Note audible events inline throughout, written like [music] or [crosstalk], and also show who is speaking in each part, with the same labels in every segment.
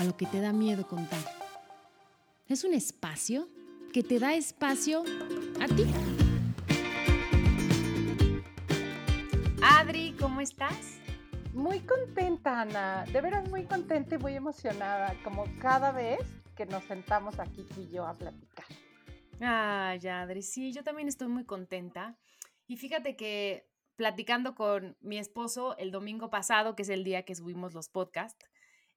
Speaker 1: A lo que te da miedo contar. Es un espacio que te da espacio a ti. Adri, ¿cómo estás?
Speaker 2: Muy contenta, Ana. De veras muy contenta y muy emocionada, como cada vez que nos sentamos aquí tú y yo a platicar.
Speaker 1: Ay, Adri, sí, yo también estoy muy contenta. Y fíjate que platicando con mi esposo el domingo pasado, que es el día que subimos los podcasts,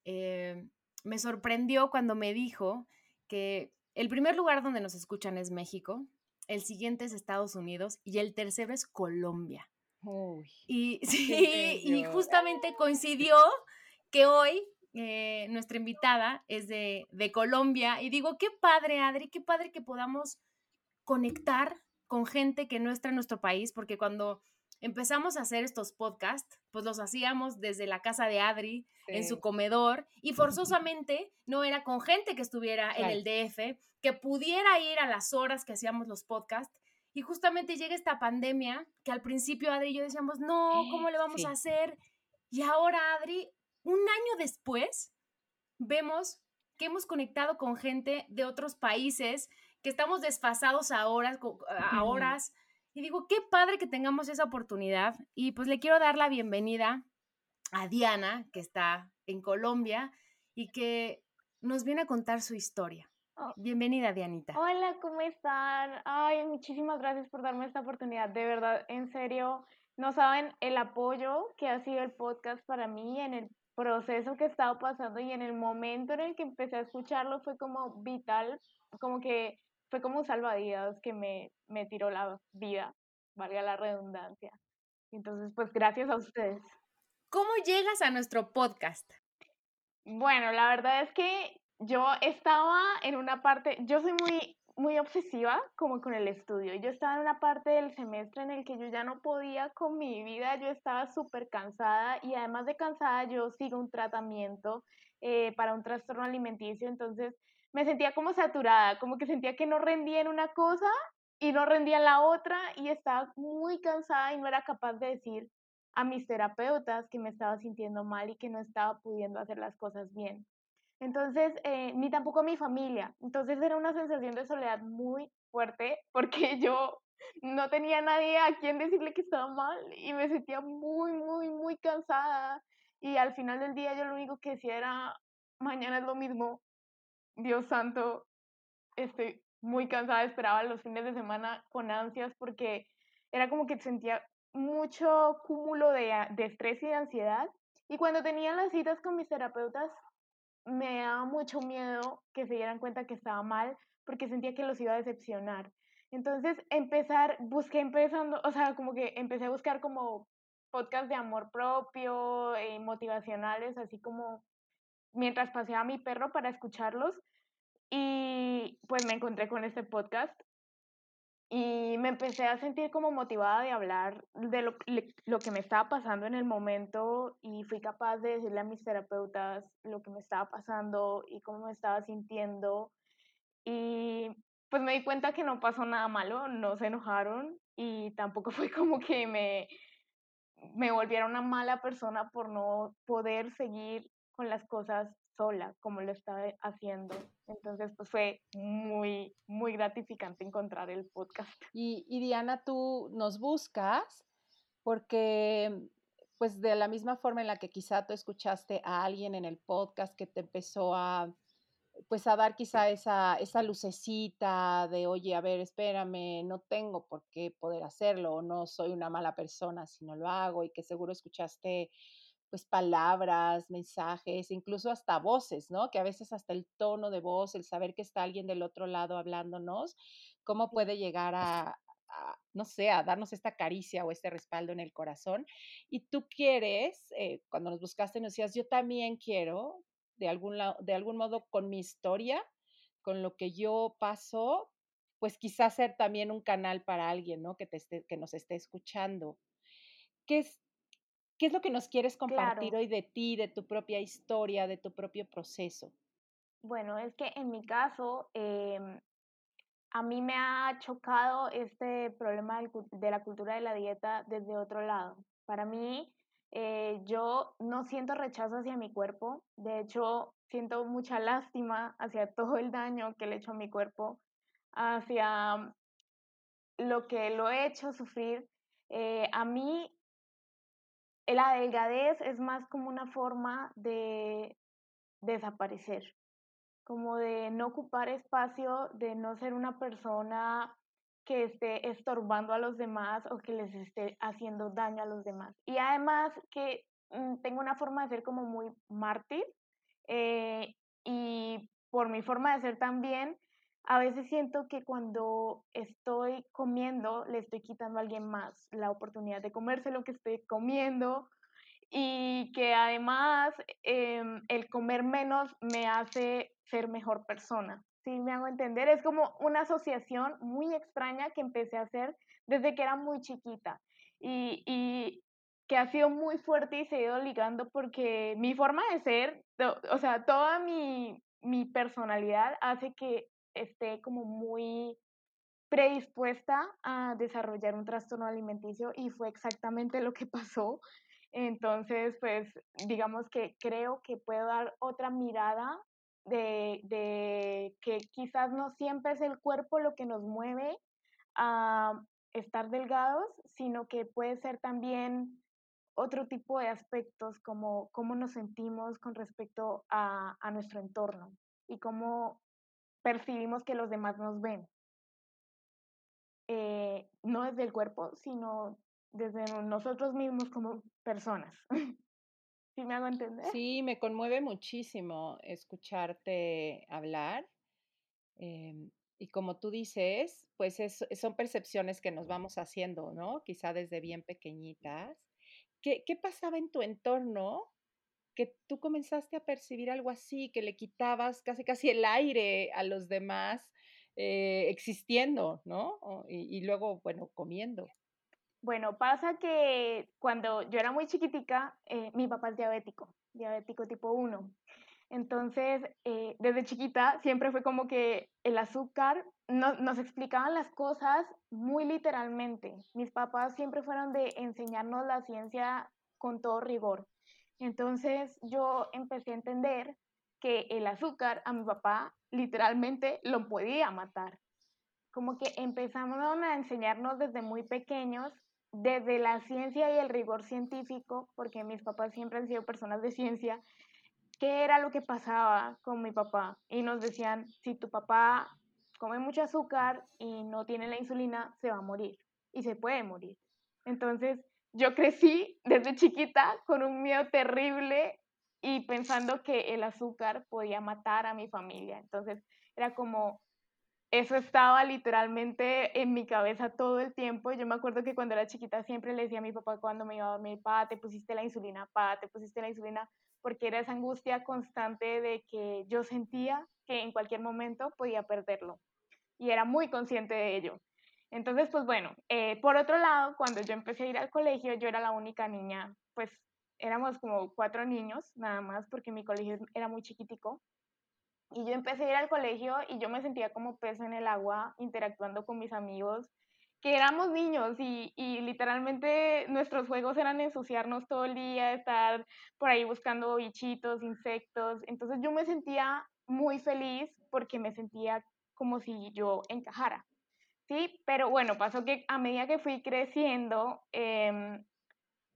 Speaker 1: eh, me sorprendió cuando me dijo que el primer lugar donde nos escuchan es México, el siguiente es Estados Unidos y el tercero es Colombia. y [laughs] sí, y justamente coincidió que hoy eh, nuestra invitada es de, de, Colombia y digo, qué padre, Adri, qué padre que podamos conectar con gente que no está en nuestro país, porque cuando empezamos a hacer estos podcasts, pues los hacíamos desde la casa de Adri, en su comedor, y [laughs] forzosamente no era con gente que estuviera en el DF, que pudiera ir a las horas que hacíamos los podcasts. Y justamente llega esta pandemia que al principio Adri y yo decíamos, no, ¿cómo le vamos a hacer? Y ahora, Adri, un año después, vemos que hemos conectado con gente de otros países, que estamos desfasados a horas, a horas y digo, qué padre que tengamos esa oportunidad. Y pues le quiero dar la bienvenida a Diana, que está en Colombia y que nos viene a contar su historia. Oh. Bienvenida, Dianita.
Speaker 3: Hola, ¿cómo están? Ay, muchísimas gracias por darme esta oportunidad. De verdad, en serio, no saben el apoyo que ha sido el podcast para mí en el proceso que he estado pasando y en el momento en el que empecé a escucharlo fue como vital, como que fue como un salvavidas que me, me tiró la vida, valga la redundancia. Entonces, pues gracias a ustedes.
Speaker 1: ¿Cómo llegas a nuestro podcast?
Speaker 3: Bueno, la verdad es que yo estaba en una parte, yo soy muy, muy obsesiva como con el estudio. Yo estaba en una parte del semestre en el que yo ya no podía con mi vida, yo estaba súper cansada y además de cansada yo sigo un tratamiento eh, para un trastorno alimenticio, entonces me sentía como saturada, como que sentía que no rendía en una cosa y no rendía en la otra y estaba muy cansada y no era capaz de decir a mis terapeutas que me estaba sintiendo mal y que no estaba pudiendo hacer las cosas bien. Entonces, eh, ni tampoco a mi familia. Entonces era una sensación de soledad muy fuerte [laughs] porque yo no tenía nadie a quien decirle que estaba mal y me sentía muy, muy, muy cansada. Y al final del día yo lo único que decía era, mañana es lo mismo, Dios santo, estoy muy cansada, esperaba los fines de semana con ansias porque era como que sentía mucho cúmulo de, de estrés y de ansiedad. Y cuando tenía las citas con mis terapeutas, me daba mucho miedo que se dieran cuenta que estaba mal porque sentía que los iba a decepcionar. Entonces, empezar, busqué empezando, o sea, como que empecé a buscar como podcasts de amor propio, eh, motivacionales, así como mientras paseaba a mi perro para escucharlos y pues me encontré con este podcast y me empecé a sentir como motivada de hablar de lo, lo, que me estaba pasando en el momento y fui capaz de decirle a mis terapeutas lo que me estaba pasando y cómo me estaba sintiendo y pues me di cuenta que no pasó nada malo, no se enojaron y tampoco [laughs] fue como que me, me volviera una mala persona por no poder seguir con las cosas sola como lo estaba haciendo. Entonces, pues fue muy, muy gratificante encontrar el podcast.
Speaker 2: Y, y Diana, tú nos buscas porque, pues de la misma forma en la que quizá tú escuchaste a alguien en el podcast que te empezó a, pues a dar quizá esa, esa lucecita de, oye, a ver, espérame, no tengo por qué poder hacerlo, o no soy una mala persona si no lo hago, y que seguro escuchaste pues palabras, mensajes, incluso hasta voces, ¿no? Que a veces hasta el tono de voz, el saber que está alguien del otro lado hablándonos, cómo puede llegar a, no sé, a darnos esta caricia o este respaldo en el corazón. Y tú quieres, eh, cuando nos buscaste, nos decías, yo también quiero de algún, de algún modo con mi historia, con lo que yo paso, pues quizás ser también un canal para alguien, ¿no? Que, te esté, que nos esté escuchando. ¿Qué es, ¿Qué es lo que nos quieres compartir hoy de ti, de tu propia historia, de tu propio proceso?
Speaker 3: Bueno, es que en mi caso, em, a mí me ha chocado este problema de la cultura de la dieta desde otro lado. Para mí, eh, yo no siento rechazo hacia mi cuerpo, de hecho, siento mucha [laughs] lástima hacia todo el daño que le he hecho a mi cuerpo, hacia lo que lo he hecho sufrir. Eh, a mí, la delgadez es más como una forma de desaparecer, como de no ocupar espacio, de no ser una persona que esté estorbando a los demás o que les esté haciendo daño a los demás. Y además que mm, tengo una forma de ser como muy mártir eh, y por mi forma de ser también, a veces siento que cuando estoy comiendo le estoy quitando a alguien más la oportunidad de comerse lo que estoy comiendo y que además em, el comer menos me hace ser mejor persona. ¿sí me hago entender? Es como una asociación muy extraña que empecé a hacer desde que era muy chiquita y, y que ha sido muy fuerte y se ha ido ligando porque mi forma de ser, o sea, toda mi, mi personalidad hace que esté como muy predispuesta a desarrollar un trastorno alimenticio y fue exactamente lo que [laughs] pasó. Entonces, pues digamos que creo que puedo dar otra mirada de, que quizás no siempre es el cuerpo lo que nos mueve a estar delgados, sino que puede ser también otro tipo de aspectos como cómo nos sentimos con respecto a, nuestro entorno y cómo percibimos que los demás nos ven. Eh, no desde el cuerpo, sino desde nosotros mismos como personas. [laughs] ¿Sí me hago entender?
Speaker 2: Sí, me conmueve muchísimo escucharte hablar. Em, y como tú dices, pues son percepciones que nos vamos haciendo, ¿no? Quizá desde bien pequeñitas. ¿Qué, ¿Qué pasaba en tu entorno que tú comenzaste a percibir algo así, que le quitabas casi casi el aire a los demás eh, existiendo, ¿no? Y, luego, bueno, comiendo.
Speaker 3: Bueno, pasa que cuando yo era muy chiquitica, eh, mi papá es diabético, diabético tipo 1. Entonces, eh, desde chiquita siempre fue como que el azúcar nos explicaban las cosas muy literalmente. Mis papás siempre fueron de enseñarnos la ciencia con todo rigor. Entonces, yo empecé a entender que el azúcar a mi papá literalmente lo podía matar. Como que empezamos a enseñarnos desde muy pequeños desde la ciencia y el rigor científico, porque mis papás siempre han sido personas de ciencia, qué era lo que pasaba con mi papá. Y nos decían, si tu papá come mucho azúcar y no tiene la insulina, se va a morir. Y se puede morir. Entonces, yo crecí desde chiquita con un miedo terrible y pensando que el azúcar podía matar a mi familia. Entonces, era como, eso estaba literalmente en mi cabeza todo el tiempo. Yo me acuerdo que cuando era chiquita siempre le decía a mi papá cuando me iba a dormir, pa, te pusiste la insulina, pa, te pusiste la insulina, porque era esa angustia constante de que yo sentía que en cualquier momento podía perderlo. Y era muy consciente de ello. Entonces, pues bueno, eh, por otro lado, cuando yo empecé a ir al colegio, yo era la única niña, pues éramos como cuatro niños nada más, porque mi colegio era muy chiquitico. Y yo empecé a ir al colegio y yo me sentía como pez en el agua interactuando con mis amigos, que éramos niños y, y, literalmente nuestros juegos eran ensuciarnos todo el día, estar por ahí buscando bichitos, insectos. Entonces yo me sentía muy feliz porque me sentía como si yo encajara. Sí, pero bueno, pasó que a medida que fui creciendo, em,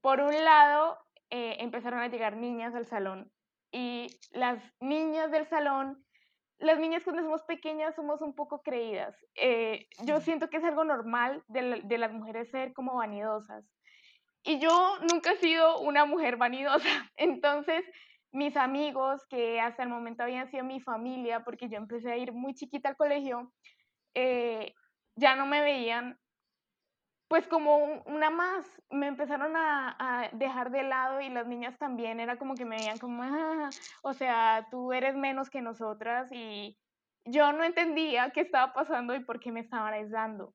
Speaker 3: por un lado eh, empezaron a llegar niñas al salón y las niñas del salón las niñas cuando somos pequeñas somos un poco creídas. Eh, yo siento que es algo normal de, de, las mujeres ser como vanidosas. Y yo nunca he sido una mujer vanidosa. [laughs] Entonces, mis amigos, que hasta el momento habían sido mi familia, porque yo empecé a ir muy chiquita al colegio, eh, ya no me veían pues como una más, me empezaron a, dejar de lado y las niñas también, era como que me veían como, ah, o sea, tú eres menos que nosotras y yo no entendía qué estaba pasando y por qué me estaban aislando.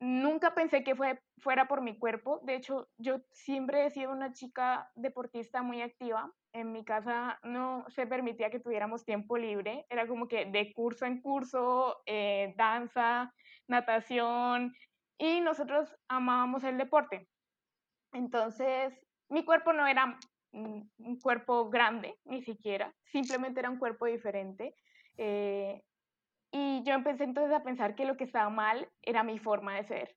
Speaker 3: Nunca pensé que fue, fuera por mi cuerpo, de hecho yo siempre he sido una chica deportista muy activa, en mi casa no se permitía que tuviéramos tiempo libre, era como que de curso en curso, eh, danza, natación, y nosotros amábamos el deporte. Entonces, mi cuerpo no era un cuerpo grande, ni siquiera, simplemente era un cuerpo diferente. Eh, y yo empecé entonces a pensar que lo que estaba mal era mi forma de ser,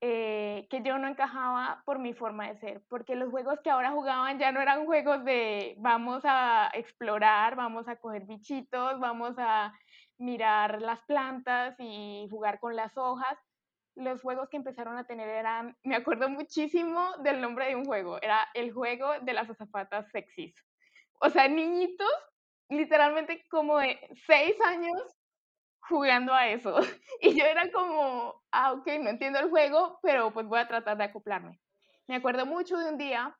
Speaker 3: eh, que yo no encajaba por mi forma de ser, porque los juegos que ahora jugaban ya no eran juegos de vamos a explorar, vamos a coger bichitos, vamos a mirar las plantas y jugar con las hojas, los juegos que empezaron a tener eran, me acuerdo muchísimo del nombre de un juego, era el juego de las azafatas sexys. O sea, niñitos, literalmente como de seis años jugando a eso. [laughs] Y yo era como, ah, ok, no entiendo el juego, pero pues voy a tratar de acoplarme. Me acuerdo mucho de un día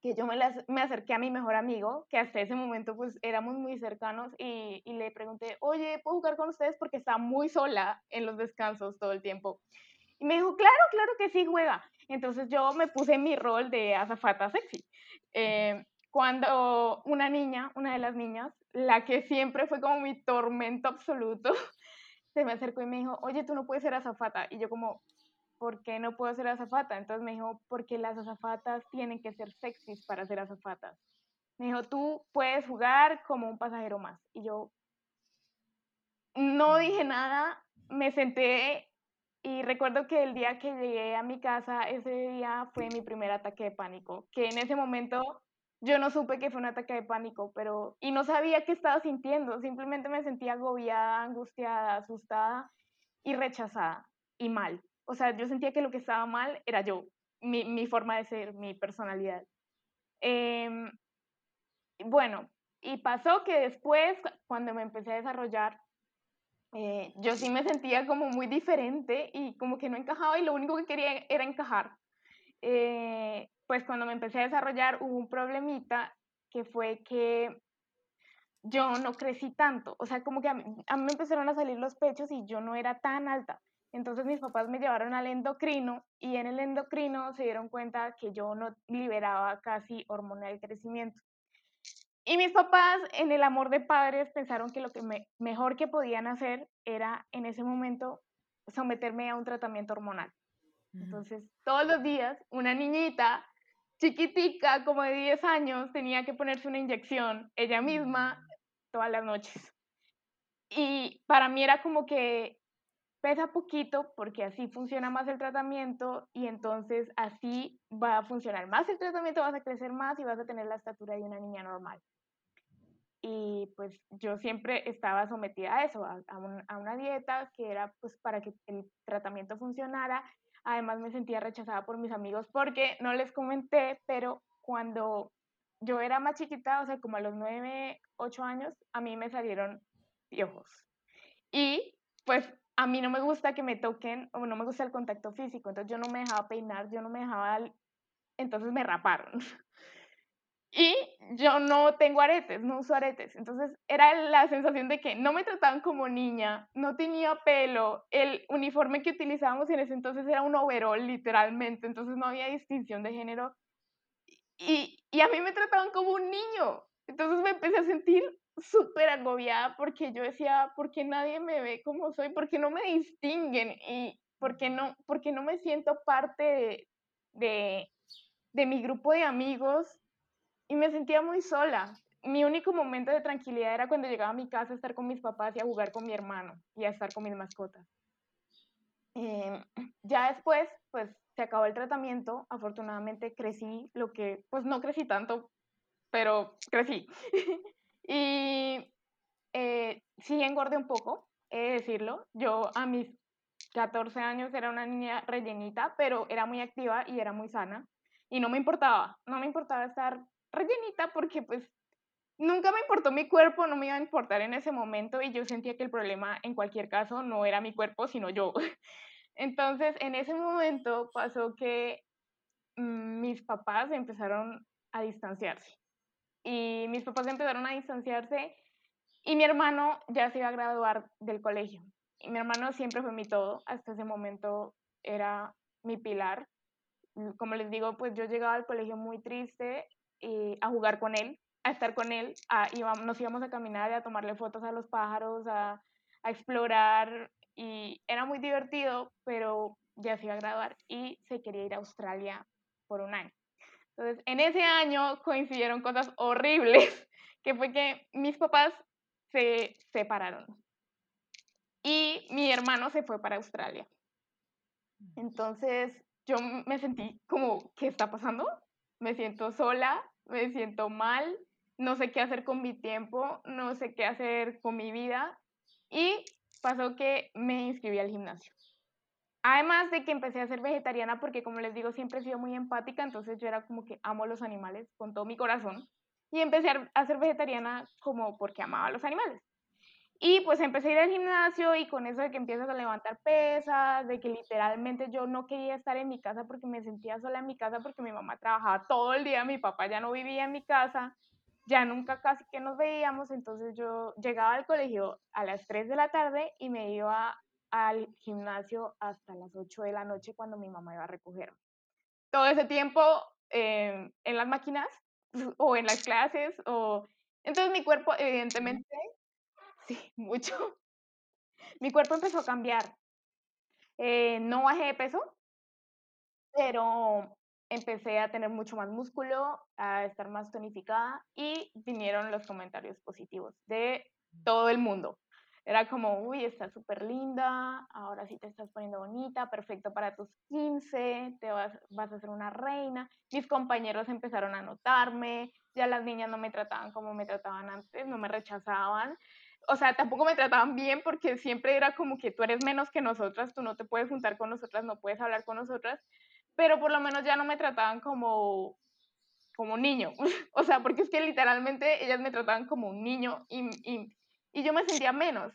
Speaker 3: que yo me, me, acerqué a mi mejor amigo, que hasta ese momento pues éramos muy cercanos, y, y, le pregunté, oye, ¿puedo jugar con ustedes? Porque estaba muy sola en los descansos todo el tiempo. Y me dijo, claro, claro que sí, juega. Entonces yo me puse mi rol de azafata sexy. Eh, cuando una niña, una de las niñas, la que siempre fue como mi tormento absoluto, [laughs] se me acercó y me dijo, oye, tú no puedes ser azafata. Y yo como, ¿por qué no puedo ser azafata? Entonces me dijo, porque las azafatas tienen que ser sexys para ser azafatas. Me dijo, tú puedes jugar como un pasajero más. Y yo no dije nada, me senté y recuerdo que el día que llegué a mi casa, ese día fue mi primer ataque de pánico, que en ese momento yo no supe que fue un ataque de pánico, pero y no sabía qué estaba sintiendo, simplemente me sentía agobiada, angustiada, asustada y rechazada y mal. O sea, yo sentía que lo que estaba mal era yo, mi, forma de ser, mi personalidad. Em, bueno, y pasó que después, cuando me empecé a desarrollar, eh, yo sí me sentía como muy diferente y como que no encajaba y lo único que quería era encajar. Eh, pues cuando me empecé a desarrollar hubo un problemita que fue que yo no crecí tanto, o sea, como que a mí, a mí me empezaron a salir los pechos y yo no era tan alta. Entonces mis papás me llevaron al endocrino y en el endocrino se dieron cuenta que yo no liberaba casi hormona del crecimiento. Y mis papás, en el amor de padres, pensaron que lo que mejor que podían hacer era en ese momento someterme a un tratamiento hormonal. Entonces, todos los días, una niñita chiquitica, como de 10 años, tenía que ponerse una inyección ella misma todas las noches. Y para mí era como que pesa poquito porque así funciona más el tratamiento y entonces así va a funcionar más el tratamiento, vas a crecer más y vas a tener la estatura de una niña normal. Y pues yo siempre estaba sometida a eso, a, una dieta que era pues para que el tratamiento funcionara. Además me sentía rechazada por mis amigos porque no les comenté, pero cuando yo era más chiquita, o sea, como a los 9, 8 años, a mí me salieron piojos. Y pues a mí no me gusta que me toquen o no me gusta el contacto físico, entonces yo no me dejaba peinar, yo no me dejaba, entonces me raparon. [laughs] Y yo no tengo aretes, no uso aretes. Entonces era la sensación de que no me trataban como niña, no tenía pelo, el uniforme que utilizábamos en ese entonces era un overall literalmente, entonces no había distinción de género. Y, y a mí me trataban como un niño. Entonces me empecé a sentir súper agobiada porque yo decía, ¿por qué nadie me ve como soy? ¿Por qué no me distinguen? ¿Y por qué no, por no me siento parte de, de, mi grupo de amigos? Y me sentía muy sola. Mi único momento de tranquilidad era cuando llegaba a mi casa a estar con mis papás y a jugar con mi hermano y a estar con mis mascotas. Em, [clears throat] ya después, pues se acabó el tratamiento. Afortunadamente crecí, lo que, pues no crecí tanto, pero crecí. [laughs] Y eh, sí engordé un poco, he de decirlo. Yo a mis 14 años era una niña rellenita, pero era muy activa y era muy sana. Y no me importaba, no me importaba estar rellenita porque pues nunca me importó mi cuerpo, no me iba a importar en ese momento y yo sentía que el problema en cualquier caso no era mi cuerpo, sino yo. [laughs] Entonces, en ese momento pasó que mm, mis papás empezaron a distanciarse. Y mis papás empezaron a distanciarse y mi hermano ya se iba a graduar del colegio. Y mi hermano siempre fue mi todo, hasta ese momento era mi pilar. Como les digo, pues yo llegaba al colegio muy triste y a jugar con él, a estar con él, a, nos íbamos a caminar y a tomarle fotos a los pájaros, a, a explorar y era muy divertido, pero ya se iba a graduar y se quería ir a Australia por un año. Entonces, en ese año coincidieron cosas horribles, [laughs] que fue que mis papás se separaron y mi hermano se fue para Australia. Entonces, yo me sentí como, ¿qué está pasando? Me siento sola, me siento mal, no sé qué hacer con mi tiempo, no sé qué hacer con mi vida. Y pasó que me inscribí al gimnasio. Además de que empecé a ser vegetariana porque, como les digo, siempre he sido muy empática, entonces yo era como que amo los animales con todo mi corazón. Y empecé a ser vegetariana como porque amaba los animales. Y pues empecé a ir al gimnasio y con eso de que empiezas a levantar pesas, de que literalmente yo no quería estar en mi casa porque me sentía sola en mi casa porque mi mamá trabajaba todo el día, mi papá ya no vivía en mi casa, ya nunca casi que nos veíamos, entonces yo llegaba al colegio a las 3 de la tarde y me iba al gimnasio hasta las 8 de la noche cuando mi mamá iba a recoger. Todo ese tiempo eh, en las máquinas [laughs] o en las clases o... Entonces mi cuerpo evidentemente [laughs] Sí, mucho. Mi cuerpo empezó a cambiar. Eh, no bajé de peso, pero empecé a tener mucho más músculo, a estar más tonificada y vinieron los comentarios positivos de todo el mundo. Era como, uy, estás súper linda, ahora sí te estás poniendo bonita, perfecto para tus 15, te vas, vas a ser una reina. Mis compañeros empezaron a notarme, ya las niñas no me trataban como me trataban antes, no me rechazaban o sea, tampoco me trataban bien porque siempre era como que tú eres menos que nosotras, tú no te puedes juntar con nosotras, no puedes hablar con nosotras, pero por lo menos ya no me trataban como, como niño. [laughs] o sea, porque es que literalmente ellas me trataban como un niño y, y, y yo me sentía menos.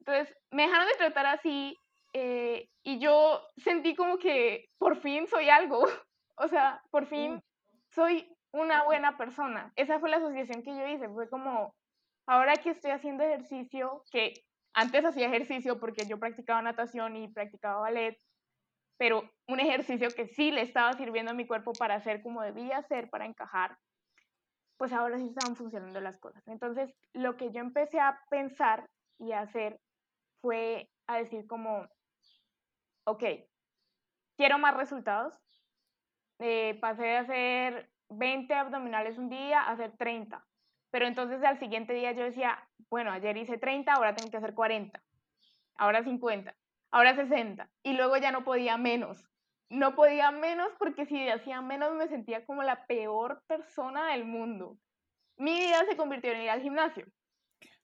Speaker 3: Entonces, me dejaron de tratar así eh, y yo sentí como que por fin soy algo. [laughs] o sea, por fin soy una buena persona. Esa fue la asociación que yo hice, fue como Ahora que estoy haciendo ejercicio, que antes hacía ejercicio porque yo practicaba natación y practicaba ballet, pero un ejercicio que sí le estaba sirviendo a mi cuerpo para hacer como debía ser, para encajar, pues ahora sí estaban funcionando las cosas. Entonces, lo que yo empecé a pensar y a hacer fue a decir como, ok, quiero más resultados. Eh, pasé de hacer 20 abdominales un día a hacer 30. Pero entonces al siguiente día yo decía, bueno, ayer hice 30, ahora tengo que hacer 40, ahora 50, ahora 60. Y luego ya no podía menos. No podía menos porque si hacía menos me sentía como la peor persona del mundo. Mi vida se convirtió en ir al gimnasio.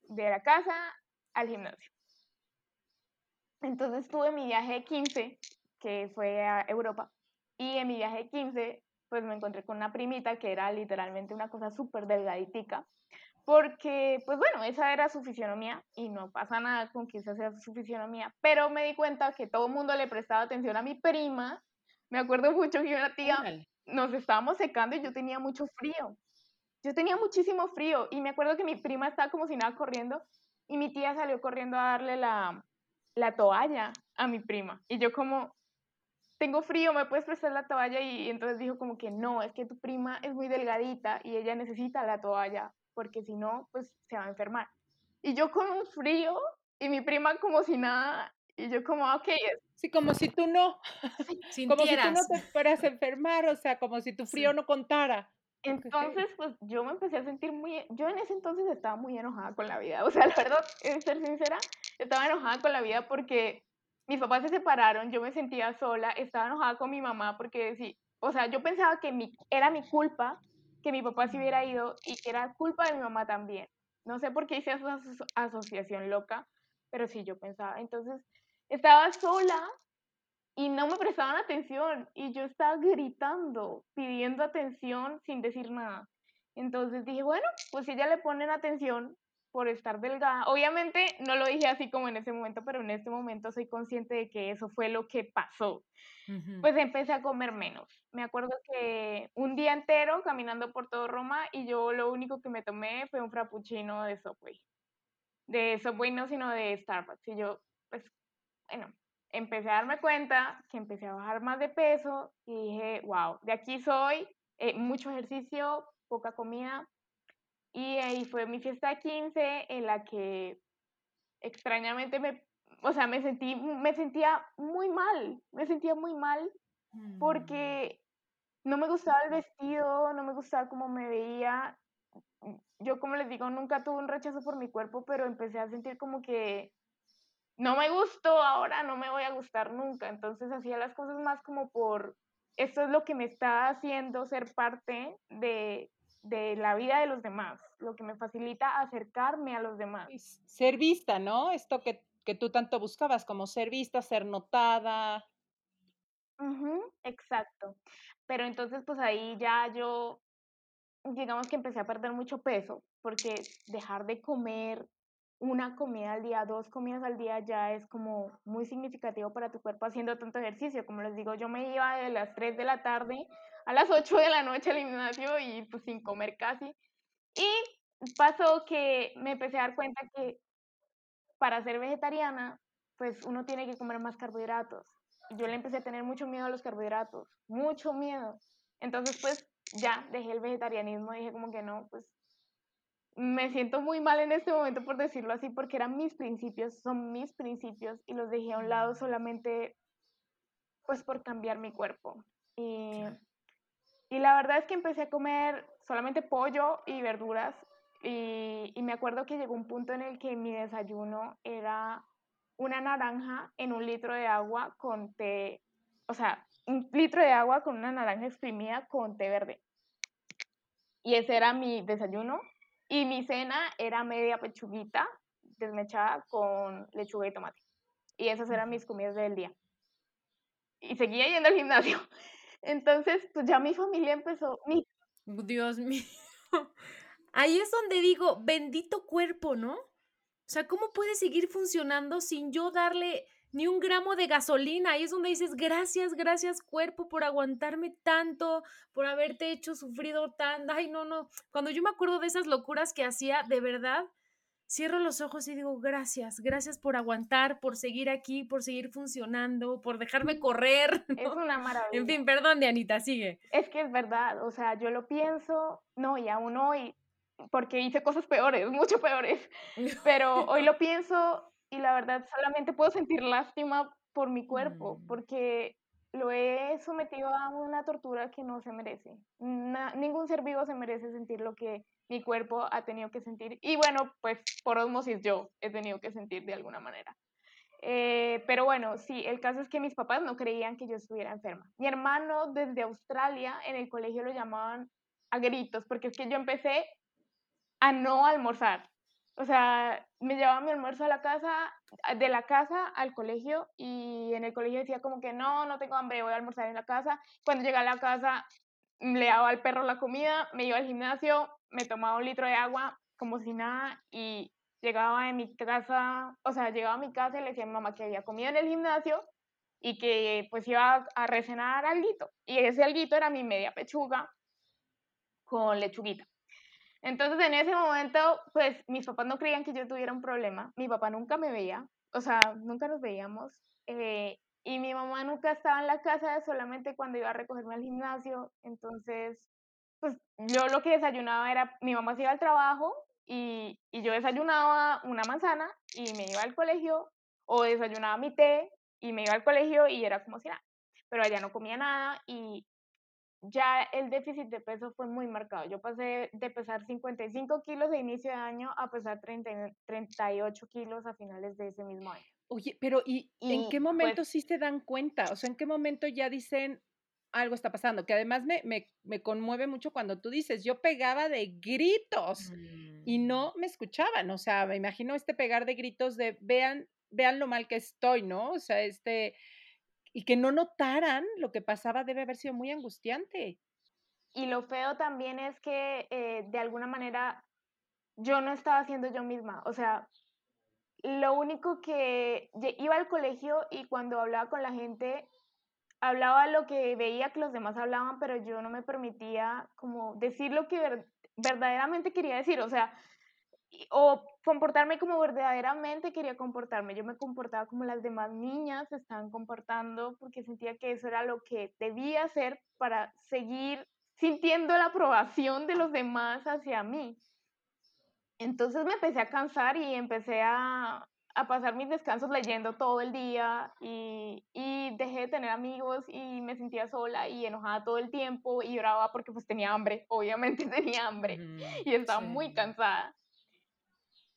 Speaker 3: De la casa al gimnasio. Entonces tuve mi viaje de 15, que fue a Europa. Y en mi viaje de 15 pues me encontré con una primita que era literalmente una cosa súper delgaditica, porque, pues bueno, esa era su fisionomía y no pasa nada con que esa sea su fisionomía, pero me di cuenta que todo el mundo le prestaba atención a mi prima, me acuerdo mucho que una tía nos estábamos secando y yo tenía mucho frío, yo tenía muchísimo frío y me acuerdo que mi prima estaba como si nada corriendo y mi tía salió corriendo a darle la, la toalla a mi prima y yo como, tengo frío, ¿me puedes prestar la toalla? Y, entonces dijo como que no, es que tu prima es muy delgadita y ella necesita la toalla, porque si no, pues se va a enfermar. Y yo con un frío y mi prima como si nada, y yo como, ok.
Speaker 2: Sí, como si tú no, [laughs] como si tú no te fueras a enfermar, o sea, como si tu frío no contara.
Speaker 3: Entonces, pues yo me empecé a sentir muy, yo en ese entonces estaba muy enojada con la vida, o sea, [laughs] la verdad, es ser sincera, estaba enojada con la vida porque mis papás se separaron, yo me sentía sola, estaba enojada con mi mamá porque sí, o sea, yo pensaba que mi, era mi culpa que mi papá se hubiera ido y que era culpa de mi mamá también. No sé por qué hice esa asociación loca, pero sí, yo pensaba. Entonces, estaba sola y no me prestaban atención y yo estaba gritando, pidiendo atención sin decir nada. Entonces dije, bueno, pues si ella le ponen atención, por estar delgada. Obviamente no lo dije así como en ese momento, pero en este momento soy consciente de que eso fue lo que pasó. Pues empecé a comer menos. Me acuerdo que un día entero caminando por todo Roma y yo lo único que me tomé fue un frappuccino de Subway. De Subway no, sino de Starbucks. Y yo, pues, bueno, empecé a darme cuenta que empecé a bajar más de peso y dije, wow, de aquí soy, eh, mucho ejercicio, poca comida. Y ahí fue mi fiesta de 15 en la que extrañamente me, o sea, me sentí, me sentía muy mal, me sentía muy mal mm. porque no me gustaba el vestido, no me gustaba cómo me veía. Yo, como les digo, nunca tuve un rechazo por mi cuerpo, pero empecé a sentir como que no me gustó ahora, no me voy a gustar nunca. Entonces hacía las cosas más como por, esto es lo que me está haciendo ser parte de, de la vida de los demás, lo que me facilita acercarme a los demás.
Speaker 2: Ser vista, ¿no? Esto que, que tú tanto buscabas, como ser vista, ser notada.
Speaker 3: exacto. Pero entonces, pues ahí ya yo, digamos que empecé a perder mucho peso, porque dejar de comer una comida al día, dos comidas al día ya es como muy significativo para tu cuerpo haciendo tanto ejercicio. Como les digo, yo me iba de las 3 de la tarde a las 8 de la noche al gimnasio y pues sin comer casi. Y pasó que me empecé a dar cuenta que para ser vegetariana, pues uno tiene que comer más carbohidratos. Yo le empecé a tener mucho miedo a los carbohidratos, mucho miedo. Entonces, pues ya dejé el vegetarianismo, dije como que no, pues me siento muy mal en este momento por decirlo así, porque eran mis principios, son mis principios y los dejé a un lado solamente pues por cambiar mi cuerpo. Y, y la verdad es que empecé a comer solamente pollo y verduras y, y me acuerdo que llegó un punto en el que mi desayuno era una naranja en un litro de agua con té, o sea, un litro de agua con una naranja exprimida con té verde. Y ese era mi desayuno y mi cena era media pechuguita desmechada con lechuga y tomate. Y esas eran mis comidas del día. Y seguía yendo al gimnasio. [laughs] Entonces, pues ya mi familia empezó. Mi...
Speaker 1: Dios mío. Ahí es donde digo, bendito cuerpo, ¿no? O sea, ¿cómo puede seguir funcionando sin yo darle ni un gramo de gasolina. Ahí es donde dices, gracias, gracias cuerpo por aguantarme tanto, por haberte hecho sufrido tanto. Ay, no, no. Cuando yo me acuerdo de esas locuras que hacía, de verdad, cierro los ojos y digo, gracias, gracias por aguantar, por seguir aquí, por seguir funcionando, por dejarme [laughs] correr. [laughs]
Speaker 3: Es una maravilla.
Speaker 1: En fin, perdón, Dianita, sigue.
Speaker 3: Es que es verdad, o sea, yo lo pienso, no, y aún hoy, porque hice cosas peores, [laughs] mucho peores, pero hoy lo pienso y la verdad solamente puedo sentir lástima por mi cuerpo, mm. porque lo he sometido a una tortura que no se merece. ningún ser vivo se merece sentir lo que mi cuerpo ha tenido que sentir. Y bueno, pues por osmosis yo he tenido que sentir de alguna manera. Eh, pero bueno, sí, el caso es que mis papás no creían que yo estuviera enferma. Mi hermano desde Australia en el colegio lo llamaban a gritos, porque es que yo empecé a no almorzar. O sea, me llevaba mi almuerzo a la casa, de la casa al colegio y en el colegio decía como que no, no tengo hambre, voy a almorzar en la casa. Cuando llegaba a la casa, le daba al perro la comida, me iba al gimnasio, me tomaba un litro de agua como si nada y llegaba a mi casa, o sea, llegaba a mi casa y le decía a mi mamá que había comido en el gimnasio y que pues iba a recenar alguito. Y ese alguito era mi media pechuga con lechuguita. Entonces en ese momento, pues mis papás no creían que yo tuviera un problema. Mi papá nunca me veía, o sea, nunca nos veíamos. Eh, y mi mamá nunca estaba en la casa, solamente cuando iba a recogerme al gimnasio. Entonces, pues yo lo que desayunaba era, mi mamá se iba al trabajo y, y yo desayunaba una manzana y me iba al colegio, o desayunaba mi té y me iba al colegio y era como si nada. Pero allá no comía nada y ya el déficit de peso fue muy marcado. Yo pasé de pesar 55 kilos de inicio de año a pesar 30, 38 kilos a finales de ese mismo año.
Speaker 2: Oye, pero ¿y, en qué momento pues sí se dan cuenta? O sea, ¿en qué momento ya dicen algo está pasando? Que además me, me, me conmueve mucho cuando tú dices, yo pegaba de gritos y mm. no me escuchaban. O sea, me imagino este pegar de gritos de vean, vean lo mal que estoy, ¿no? O sea, este y que no notaran lo que pasaba debe haber sido muy angustiante.
Speaker 3: Y lo feo también es que eh, de alguna manera yo no estaba siendo yo misma. O sea, lo único que iba al colegio y cuando hablaba con la gente, hablaba lo que veía que los demás hablaban, pero yo no me permitía como decir lo que verdaderamente quería decir. O sea, o comportarme como verdaderamente quería comportarme. Yo me comportaba como las demás niñas se estaban comportando porque sentía que eso era lo que debía hacer para seguir sintiendo la aprobación de los demás hacia mí. Entonces me empecé a cansar y empecé a, a pasar mis descansos leyendo todo el día y, y, dejé de tener amigos y me sentía sola y enojada todo el tiempo y lloraba porque pues tenía hambre, obviamente [laughs] tenía hambre y estaba muy cansada.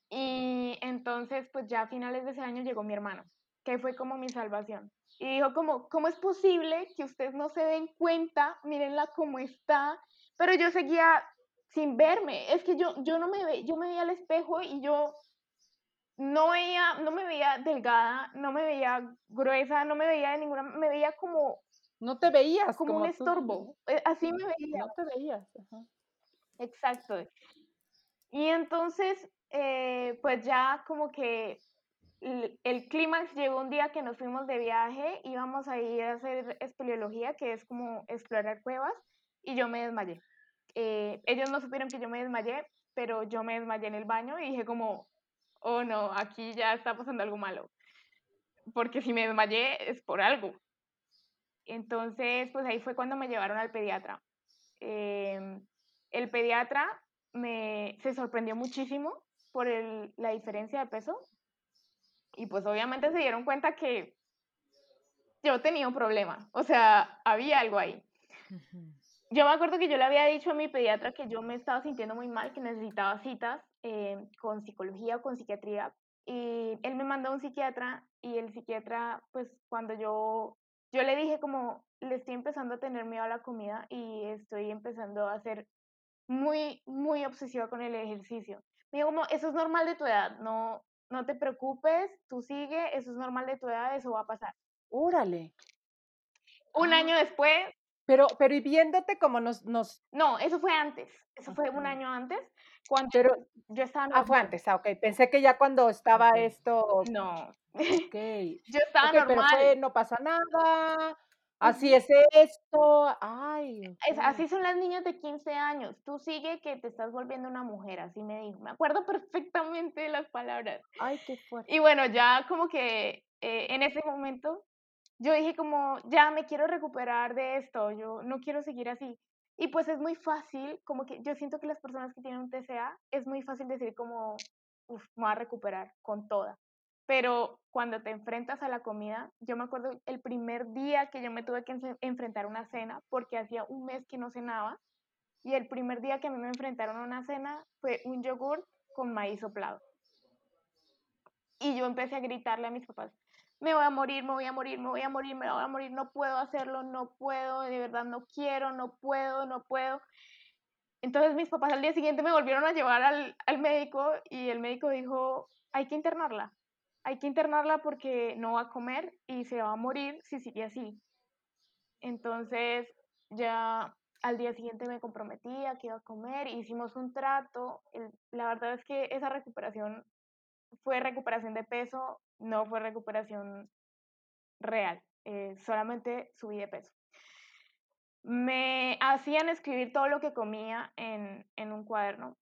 Speaker 3: Y entonces, pues ya a finales de ese año llegó mi hermano, que fue como mi salvación. Y dijo como, ¿cómo es posible que ustedes no se den cuenta? Mírenla cómo está. Pero yo seguía sin verme. Es que yo, yo no me ve, yo me veía al espejo y yo no veía, no me veía delgada, no me veía gruesa, no me veía de ninguna, me veía como...
Speaker 2: No te veías.
Speaker 3: Como, un estorbo. Eh, así me veía.
Speaker 2: No te veías.
Speaker 3: Exacto. Y entonces eh, pues ya como que el, clímax llegó un día que nos fuimos de viaje, íbamos a ir a hacer espeleología, que es como explorar cuevas, y yo me desmayé. Eh, ellos no supieron que yo me desmayé, pero yo me desmayé en el baño y dije como, oh no, aquí ya está pasando algo malo, porque si me desmayé es por algo. Entonces, pues ahí fue cuando me llevaron al pediatra. Em, el pediatra me, se sorprendió muchísimo por el, la diferencia de peso. Y pues obviamente se dieron cuenta que yo tenía un problema, o sea, había algo ahí. Yo me acuerdo que yo le había dicho a mi pediatra que yo me estaba sintiendo muy mal, que necesitaba citas eh, con psicología o con psiquiatría. Y él me mandó a un psiquiatra y el psiquiatra, pues cuando yo, yo le dije como, le estoy empezando a tener miedo a la comida y estoy empezando a ser muy, muy obsesiva con el ejercicio. Me digo, como, eso es normal de tu edad, no, no te preocupes, tú sigue, eso es normal de tu edad, eso va a pasar.
Speaker 2: Órale.
Speaker 3: Un ah. año después.
Speaker 2: Pero, pero y viéndote como nos, nos...
Speaker 3: No, eso fue antes, eso fue un año antes, cuando
Speaker 2: pero,
Speaker 3: yo estaba...
Speaker 2: Ah, fue antes, ah, ok, pensé que ya cuando estaba esto...
Speaker 3: No.
Speaker 2: Ok. [laughs]
Speaker 3: yo estaba normal.
Speaker 2: Pero fue, no pasa nada, Así es esto, ay.
Speaker 3: así son las niñas de 15 años. Tú sigue que te estás volviendo una mujer, así me dijo. Me acuerdo [laughs] perfectamente de las palabras.
Speaker 2: Ay, qué fuerte.
Speaker 3: Y bueno, ya como que eh, en ese momento yo dije como, ya me quiero recuperar de esto, yo no quiero seguir así. Y pues es muy fácil, como que yo siento que las personas que tienen un TCA es muy fácil decir como, uff, me voy a recuperar con toda pero cuando te enfrentas a la comida, yo me acuerdo el primer día que yo me tuve que enfrentar a una cena, porque hacía un mes que no cenaba, y el primer día que a mí me enfrentaron a una cena fue un yogur con maíz soplado. Y yo empecé a gritarle a mis papás, me voy a morir, me voy a morir, me voy a morir, me voy a morir, no puedo hacerlo, no puedo, de verdad no quiero, no puedo, no puedo. Entonces mis papás al día siguiente me volvieron a llevar al, al médico y el médico dijo, hay que internarla hay que internarla porque no va a comer y se va a morir si sigue así. Entonces ya al día siguiente me comprometí a que iba a comer, hicimos un trato. La verdad es que esa recuperación fue recuperación de peso, no fue recuperación real, eh, solamente subí de peso. Me hacían escribir todo lo que comía en un cuaderno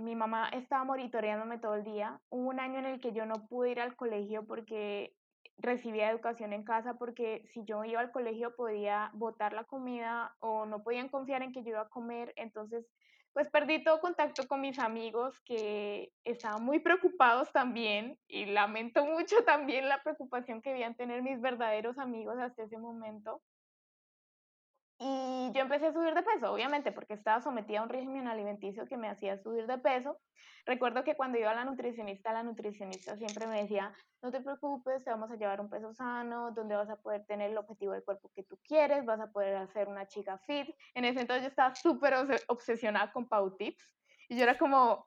Speaker 3: mi mamá estaba monitoreándome todo el día. Hubo un año en el que yo no pude ir al colegio porque recibía educación en casa porque si yo iba al colegio podía botar la comida o no podían confiar en que yo iba a comer. Entonces, pues perdí todo contacto con mis amigos que estaban muy preocupados también y lamento [laughs] mucho también la preocupación que debían tener mis verdaderos amigos hasta ese momento. Y yo empecé a subir de peso, obviamente, porque estaba sometida a un régimen alimenticio que me hacía subir de peso. Recuerdo que cuando iba a la nutricionista, la nutricionista siempre me decía, no te preocupes, te vamos a llevar un peso sano, donde vas a poder tener el objetivo del cuerpo que tú quieres, vas a poder hacer una chica fit. En ese entonces yo estaba súper obsesionada con Pau Tips. Y yo era como,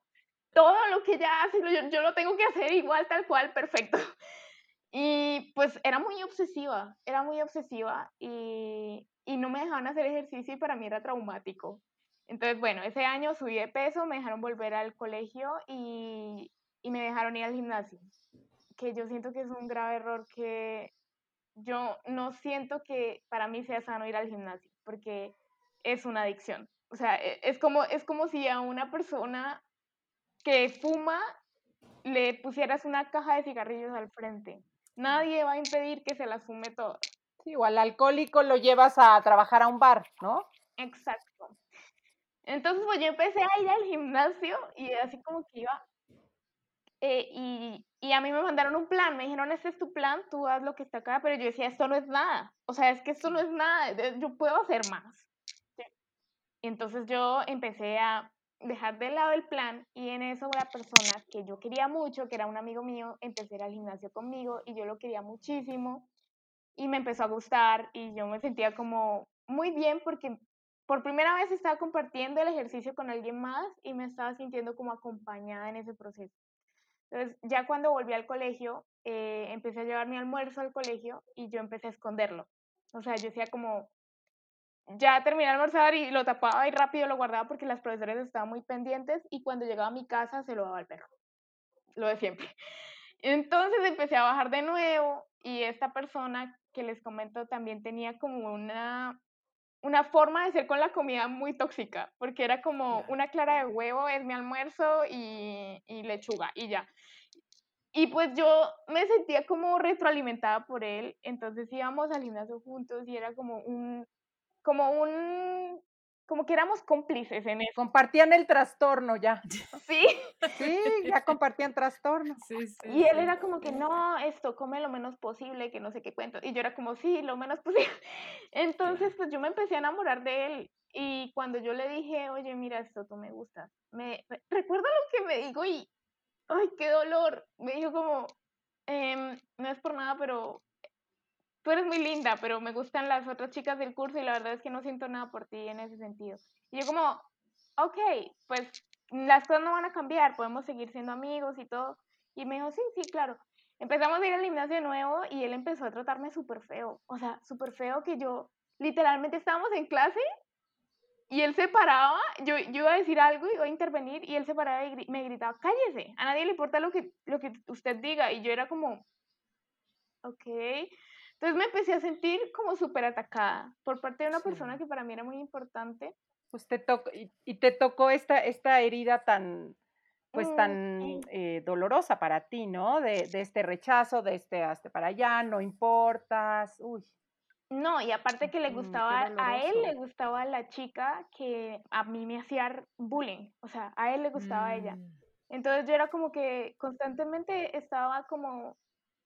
Speaker 3: todo lo que ella hace, yo, yo lo tengo que hacer igual, tal cual, perfecto. Y pues era muy obsesiva, era muy obsesiva y, y no me dejaban hacer ejercicio y para mí era traumático. Entonces, bueno, ese año subí de peso, me dejaron volver al colegio y, y me dejaron ir al gimnasio, que yo siento que es un grave error que yo no siento que para mí sea sano ir al gimnasio, porque es una adicción. O sea, e, es como, es como si a una persona que fuma le pusieras una caja de cigarrillos al frente. Nadie va a impedir que se las fume todas.
Speaker 2: Sí, o al alcohólico lo llevas a trabajar a un bar, ¿no?
Speaker 3: Exacto. Entonces, pues yo empecé a ir al gimnasio y así como que iba. Eh, y, y, a mí me mandaron un plan, me dijeron, este es tu plan, tú haz lo que está acá, pero yo decía, esto no es nada. O sea, es que esto no es nada, yo puedo hacer más. Entonces yo empecé a dejar de lado el plan y en eso la persona que yo quería mucho, que era un amigo mío, empecé a ir al gimnasio conmigo y yo lo quería muchísimo y me empezó a gustar y yo me sentía como muy bien porque por primera vez estaba compartiendo el ejercicio con alguien más y me estaba sintiendo como acompañada en ese proceso. Entonces, ya cuando volví al colegio, eh, empecé a llevar mi almuerzo al colegio y yo empecé a esconderlo. O sea, yo decía como, ya terminé de almorzar y lo tapaba y rápido lo guardaba porque las profesoras estaban muy pendientes y cuando llegaba a mi casa se lo daba al perro. Lo de siempre. [laughs] Entonces empecé a bajar de nuevo y esta persona que les comento también tenía como una, una forma de ser con la comida muy tóxica, porque era como una clara de huevo es mi almuerzo y, y lechuga y ya. Y pues yo me sentía como retroalimentada por él, entonces íbamos al gimnasio juntos y era como un, como un, como que éramos cómplices en eso.
Speaker 2: Compartían el trastorno ya. [laughs]
Speaker 3: Sí.
Speaker 2: Sí, ya compartían trastorno.
Speaker 3: Sí, sí, y él era como que no, esto, come lo menos posible, que no sé qué cuento. Y yo era como, sí, lo menos posible. [laughs] Entonces, pues yo me empecé a enamorar de él. Y cuando yo le dije, oye, mira esto, tú me gustas, me, recuerdo lo que me dijo y, ay, qué dolor. Me dijo como, em, no es por nada, pero tú eres muy linda, pero me gustan las otras chicas del curso y la verdad es que no siento nada por ti en ese sentido. Y yo como, ok, pues las cosas no van a cambiar, podemos seguir siendo amigos y todo. Y me dijo, sí, sí, claro. Empezamos a ir al gimnasio de nuevo y él empezó a tratarme súper feo. O sea, súper feo que yo, literalmente estábamos en clase y él se paraba, yo, yo iba a decir algo, iba a intervenir y él se paraba y me gritaba, cállese, a nadie le importa lo que, lo que usted diga. Y yo era como, ok. Entonces me empecé a sentir como súper atacada por parte de una persona que para mí era muy importante.
Speaker 2: Pues te tocó, y, te tocó esta, esta herida tan, pues mm, tan eh, dolorosa para ti, ¿no? De, de, este rechazo, de este hasta para allá, no importas, uy.
Speaker 3: No, y aparte que le gustaba, a él le gustaba la chica que a mí me hacía bullying, o sea, a él le gustaba a ella. Mm. Entonces yo era como que constantemente estaba como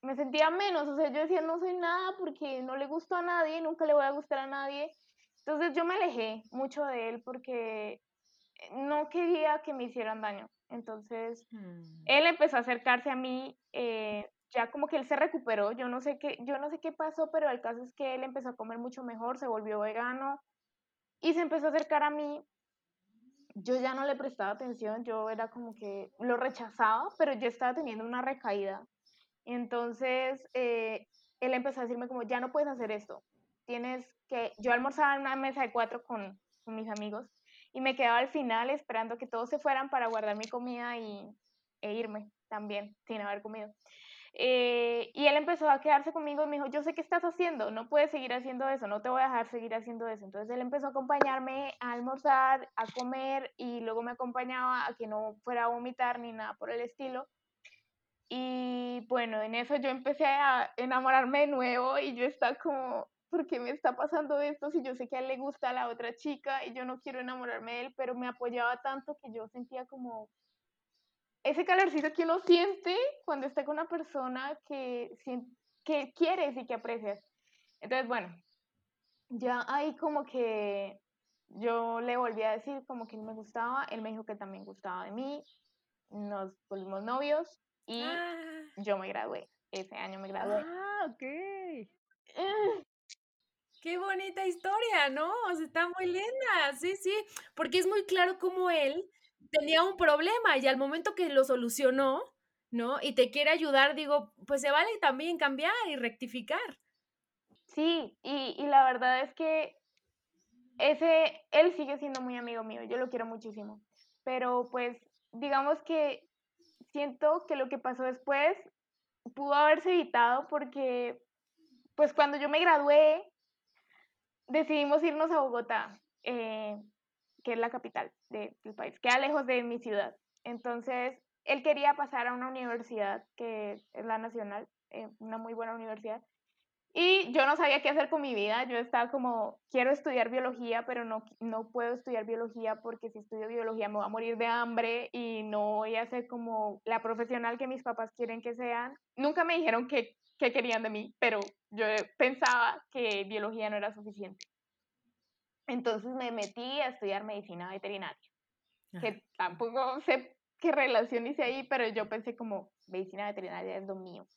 Speaker 3: me sentía menos, o sea, yo decía, no soy nada porque no le gusto a nadie, nunca le voy a gustar a nadie. Entonces yo me alejé mucho de él porque no quería que me hicieran daño. Entonces mm. él empezó a acercarse a mí, eh, ya como que él se recuperó, yo no sé qué, yo no sé qué pasó, pero el caso es que él empezó a comer mucho mejor, se volvió vegano y se empezó a acercar a mí. Yo ya no le prestaba atención, yo era como que lo rechazaba, pero yo estaba teniendo una recaída entonces, eh, él empezó a decirme como, ya no puedes hacer esto. Tienes que, yo almorzaba en una mesa de cuatro con, mis amigos y me quedaba al final esperando que todos se fueran para guardar mi comida y, e irme también sin haber comido. Eh, y él empezó a quedarse conmigo y me dijo, yo sé qué estás haciendo, no puedes seguir haciendo eso, no te voy a dejar seguir haciendo eso. Entonces él empezó a acompañarme a almorzar, a comer y luego me acompañaba a que no fuera a vomitar ni nada por el estilo. Y bueno, en eso yo empecé a enamorarme de nuevo y yo estaba como, ¿por qué me está pasando esto si yo sé que a él le gusta a la otra chica y yo no quiero enamorarme de él, pero me apoyaba tanto que yo sentía como ese calorcito que uno siente cuando está con una persona que, que quieres y que aprecias. Entonces, bueno, ya ahí como que yo le volví a decir como que él me gustaba, él me dijo que también gustaba de mí, nos volvimos novios y ah. yo me gradué. Ese año me gradué.
Speaker 2: Ah, ok.
Speaker 1: Mm. Qué bonita historia, ¿no? O sea, está muy linda, sí, sí, porque es muy claro cómo él tenía un problema y al momento que lo solucionó, ¿no? Y te quiere ayudar, digo, pues se vale también cambiar y rectificar.
Speaker 3: Sí, y, y la verdad es que ese, él sigue siendo muy amigo mío, yo lo quiero muchísimo. Pero pues digamos que siento que lo que pasó después pudo haberse evitado porque pues cuando yo me gradué decidimos irnos a Bogotá, eh, que es la capital del país, queda lejos de mi ciudad. Entonces, él quería pasar a una universidad que es la nacional, eh, una muy buena universidad. Y yo no sabía qué hacer con mi vida. Yo estaba como, quiero estudiar biología, pero no, no puedo estudiar biología porque si estudio biología me voy a morir de hambre y no voy a ser como la profesional que mis papás quieren que sean. Nunca me dijeron qué, qué querían de mí, pero yo pensaba que biología no era suficiente. Entonces me metí a estudiar medicina veterinaria, que tampoco sé qué relación hice ahí, pero yo pensé como medicina veterinaria es lo mío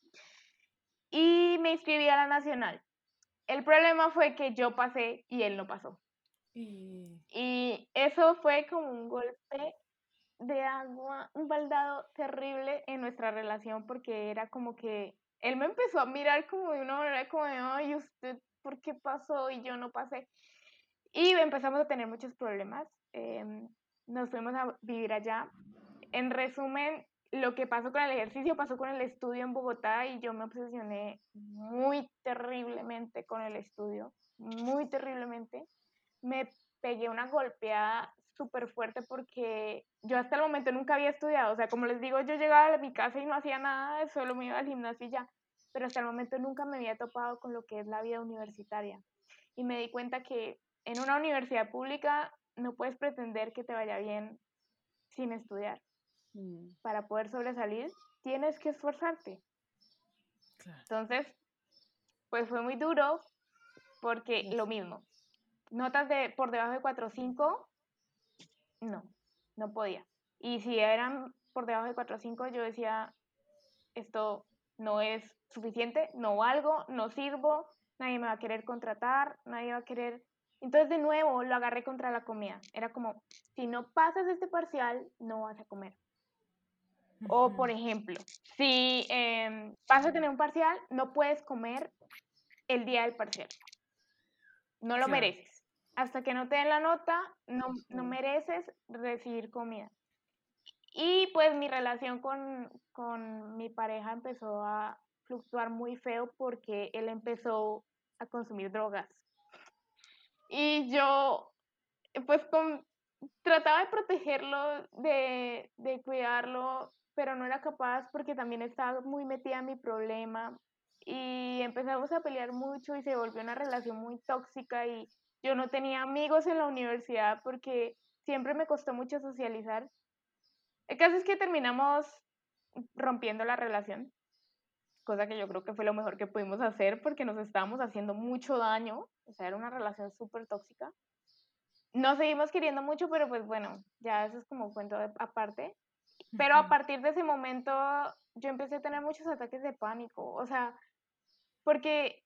Speaker 3: y me inscribí a la nacional. El problema fue que yo pasé y él no pasó. Y, eso fue como un golpe de agua, un baldado terrible en nuestra relación porque era como que él me empezó a mirar como de una manera como de, ay, ¿usted por qué pasó y yo no pasé? Y empezamos a tener muchos problemas. Em, nos fuimos a vivir allá. En resumen, lo que pasó con el ejercicio pasó con el estudio en Bogotá y yo me obsesioné muy terriblemente con el estudio, muy terriblemente. Me pegué una golpeada súper fuerte porque yo hasta el momento nunca había estudiado. O sea, como les digo, yo llegaba a mi casa y no hacía nada, solo me iba al gimnasio y ya. Pero hasta el momento nunca me había topado con lo que es la vida universitaria. Y me di cuenta que en una universidad pública no puedes pretender que te vaya bien sin estudiar. Mm. para poder sobresalir, tienes que esforzarte. Entonces, pues fue muy duro porque lo mismo. Notas de por debajo de 4 o 5, no, no podía. Y si eran por debajo de 4 o 5, yo decía, esto no es suficiente, no valgo, no sirvo, nadie me va a querer contratar, nadie va a querer... Entonces de nuevo lo agarré contra la comida. Era como, si no pasas este parcial, no vas a comer. O, por ejemplo, si em, vas a tener un parcial, no puedes comer el día del parcial. No lo mereces. Hasta que no te den la nota, no, no mereces recibir comida. Y pues mi relación con, con mi pareja empezó a fluctuar muy feo porque él empezó a consumir drogas. Y yo, pues con, trataba de protegerlo, de, de cuidarlo, pero no era capaz porque también estaba muy metida en mi problema y empezamos a pelear mucho y se volvió una relación muy tóxica y yo no tenía amigos en la universidad porque siempre me costó mucho socializar. El caso es que terminamos rompiendo la relación, cosa que yo creo que fue lo mejor que pudimos hacer porque nos estábamos haciendo mucho daño, o sea, era una relación súper tóxica. Nos seguimos queriendo mucho, pero pues bueno, ya eso es como cuento aparte. Pero a partir de ese momento yo empecé a tener muchos ataques de pánico, o sea, porque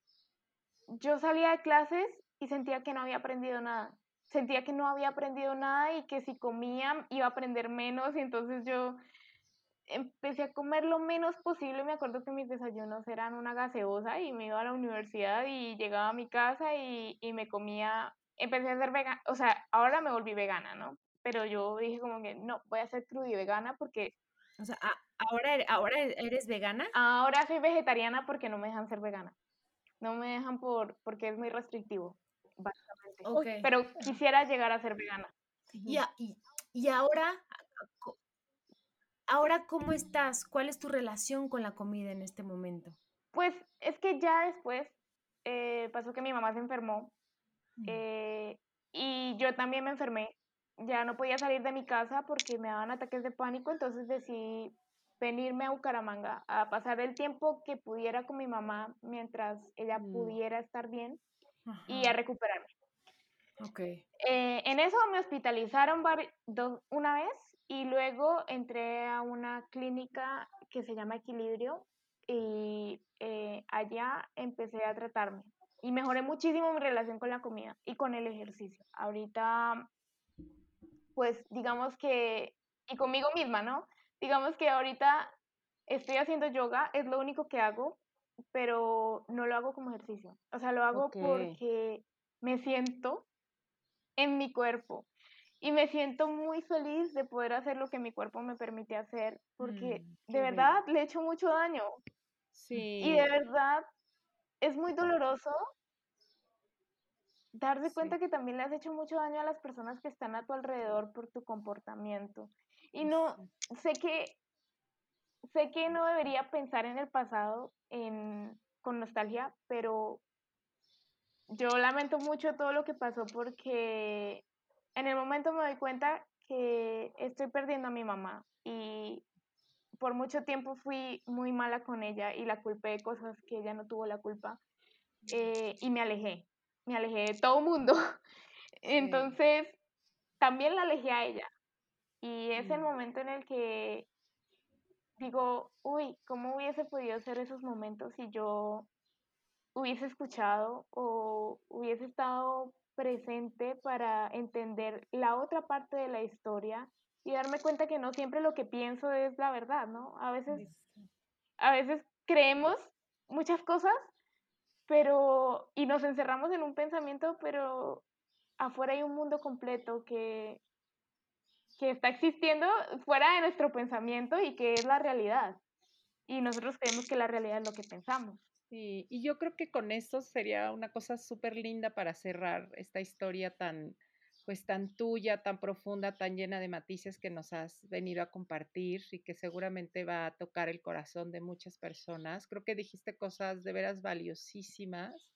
Speaker 3: yo salía de clases y sentía que no había aprendido nada. Sentía que no había aprendido nada y que si comía iba a aprender menos y entonces yo empecé a comer lo menos posible. Me acuerdo que mis desayunos eran una gaseosa y me iba a la universidad y llegaba a mi casa y, y me comía, empecé a ser vegana, o sea, ahora me volví vegana, ¿no? Pero yo dije como que no, voy a ser crudo y vegana porque...
Speaker 1: O sea, ¿ahora, e, ¿ahora eres vegana?
Speaker 3: Ahora soy vegetariana porque no me dejan ser vegana. No me dejan por porque es muy restrictivo, básicamente. Pero quisiera llegar a ser vegana.
Speaker 1: Y, y, ahora, ahora, ¿cómo estás? ¿Cuál es tu relación con la comida en este momento?
Speaker 3: Pues es que ya después eh, pasó que mi mamá se enfermó eh, y yo también me enfermé ya no podía salir de mi casa porque me daban ataques de pánico, entonces decidí venirme a Bucaramanga a pasar el tiempo que pudiera con mi mamá mientras ella mm. pudiera estar bien y a recuperarme.
Speaker 1: Okay.
Speaker 3: Eh, en eso me hospitalizaron dos, una vez y luego entré a una clínica que se llama Equilibrio y eh, allá empecé a tratarme y mejoré muchísimo mi relación con la comida y con el ejercicio. Ahorita pues digamos que, y conmigo misma, ¿no? Digamos que ahorita estoy haciendo yoga, es lo único que hago, pero no lo hago como ejercicio. O sea, lo hago porque me siento en mi cuerpo. Y me siento muy feliz de poder hacer lo que mi cuerpo me permite hacer, porque
Speaker 2: Mm,
Speaker 3: de verdad le he hecho mucho daño.
Speaker 2: Sí.
Speaker 3: Y de verdad es muy doloroso darse
Speaker 2: Sí.
Speaker 3: cuenta que también le has hecho mucho daño a las personas que están a tu alrededor por tu comportamiento. Y no, sé que, sé que no debería pensar en el pasado en, con nostalgia, pero yo lamento mucho todo lo que pasó porque en el momento me doy cuenta que estoy perdiendo a mi mamá y por mucho tiempo fui muy mala con ella y la culpé de cosas que ella no tuvo la culpa eh, y me alejé, me alejé de todo mundo. [laughs] Entonces, también la alejé a ella. Y es el
Speaker 2: Mm.
Speaker 3: momento en el que digo, uy, ¿cómo hubiese podido ser esos momentos si yo hubiese escuchado o hubiese estado presente para entender la otra parte de la historia y darme cuenta que no siempre lo que pienso es la verdad, ¿no? A veces, a veces creemos muchas cosas, pero y nos encerramos en un pensamiento, pero afuera hay un mundo completo que que está existiendo fuera de nuestro pensamiento y que es la realidad. Y nosotros creemos que la realidad es lo que pensamos.
Speaker 2: Sí, y yo creo que con esto sería una cosa súper linda para cerrar esta historia tan, pues tan tuya, tan profunda, tan llena de matices que nos has venido a compartir y que seguramente va a tocar el corazón de muchas personas. Creo que dijiste cosas de veras valiosísimas.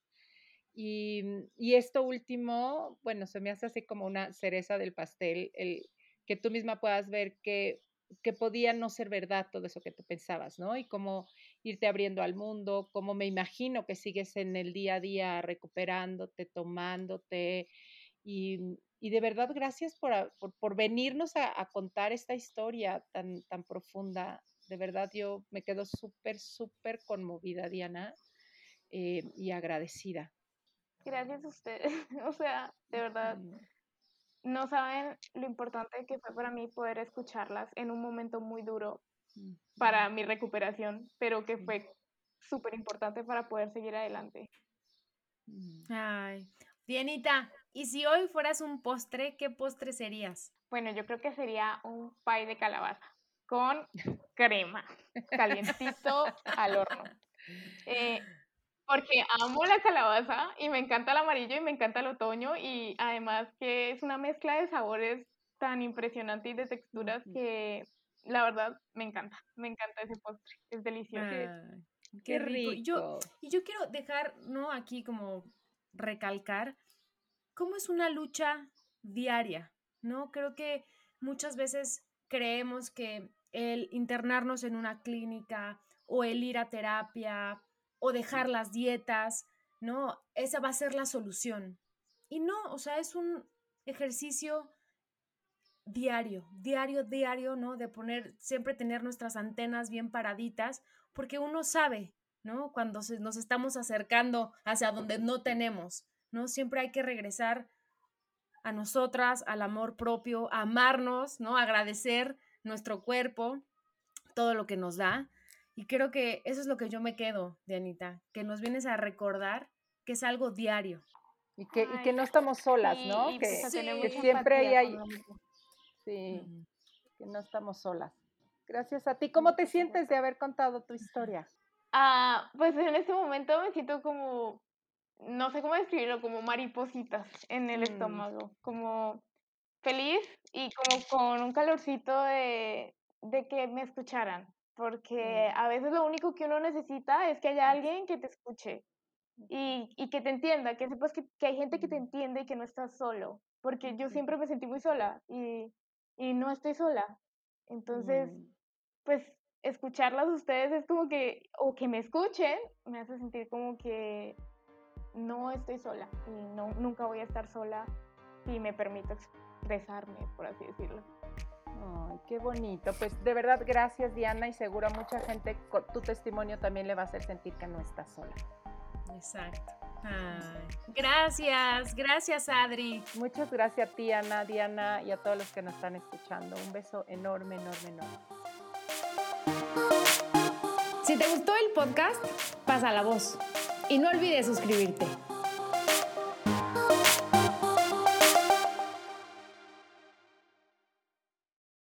Speaker 2: Y, y esto último, bueno, se me hace así como una cereza del pastel, el que tú misma puedas ver que, que podía no ser verdad todo eso que tú pensabas, ¿no? Y cómo irte abriendo al mundo, cómo me imagino que sigues en el día a día recuperándote, tomándote. Y, y de verdad, gracias por, por, por venirnos a, a contar esta historia tan, tan profunda. De verdad, yo me quedo súper, súper conmovida, Diana, eh, y agradecida.
Speaker 3: Gracias a ustedes. [laughs] O sea, de verdad,
Speaker 2: Mm,
Speaker 3: no saben lo importante que fue para mí poder escucharlas en un momento muy duro para mi recuperación, pero que fue súper importante para poder seguir adelante.
Speaker 2: mm.
Speaker 1: Ay, Dianita, ¿y si hoy fueras un postre, qué postre serías?
Speaker 3: Bueno, yo creo que sería un pie de calabaza con crema, calientito al horno. Eh, porque amo la calabaza y me encanta el amarillo y me encanta el otoño y además que es una mezcla de sabores tan impresionante y de texturas que la verdad me encanta, me encanta ese postre, es delicioso.
Speaker 2: Qué rico.
Speaker 1: Yo, y yo quiero dejar, ¿no? Aquí como recalcar cómo es una lucha diaria, ¿no? Creo que muchas veces creemos que el internarnos en una clínica o el ir a terapia o dejar las dietas, ¿no? Esa va a ser la solución. Y no, o sea, es un ejercicio diario, diario, diario, ¿no? De poner, siempre tener nuestras antenas bien paraditas, porque uno sabe, ¿no? Cuando se- nos estamos acercando hacia donde no tenemos, ¿no? Siempre hay que regresar a nosotras, al amor propio, a amarnos, ¿no? Agradecer nuestro cuerpo, todo lo que nos da. Y creo que eso es lo que yo me quedo, Dianita, que nos vienes a recordar que es algo diario.
Speaker 2: Y que, y que no estamos solas,
Speaker 3: Sí,
Speaker 2: ¿no? Que,
Speaker 3: pues
Speaker 1: Sí.
Speaker 2: que siempre hay, sí, que no estamos solas. Gracias a ti. ¿Cómo te sientes de haber contado tu historia?
Speaker 3: Ah, pues en este momento me siento como, no sé cómo describirlo, como maripositas en el
Speaker 2: Mm.
Speaker 3: estómago, como feliz y como con un calorcito de, de que me escucharan, porque
Speaker 2: Mm.
Speaker 3: a veces lo único que uno necesita es que haya alguien que te escuche y, y que te entienda, que sepas que, que hay gente que te
Speaker 2: Mm.
Speaker 3: entiende y que no estás solo, porque yo siempre me sentí muy sola y, y no estoy sola. Entonces,
Speaker 2: Mm.
Speaker 3: pues escucharlas ustedes es como que, o que me escuchen, me hace sentir como que no estoy sola y no, nunca voy a estar sola si me permito expresarme, por así decirlo.
Speaker 2: Ay, qué bonito. Pues de verdad, gracias Diana y seguro a mucha gente con tu testimonio también le va a hacer sentir que no está sola.
Speaker 1: Exacto. Ay, gracias, gracias Adri.
Speaker 2: Muchas gracias a ti, Ana, Diana y a todos los que nos están escuchando. Un beso enorme, enorme, enorme.
Speaker 4: Si te gustó el podcast, pasa la voz. Y no olvides suscribirte.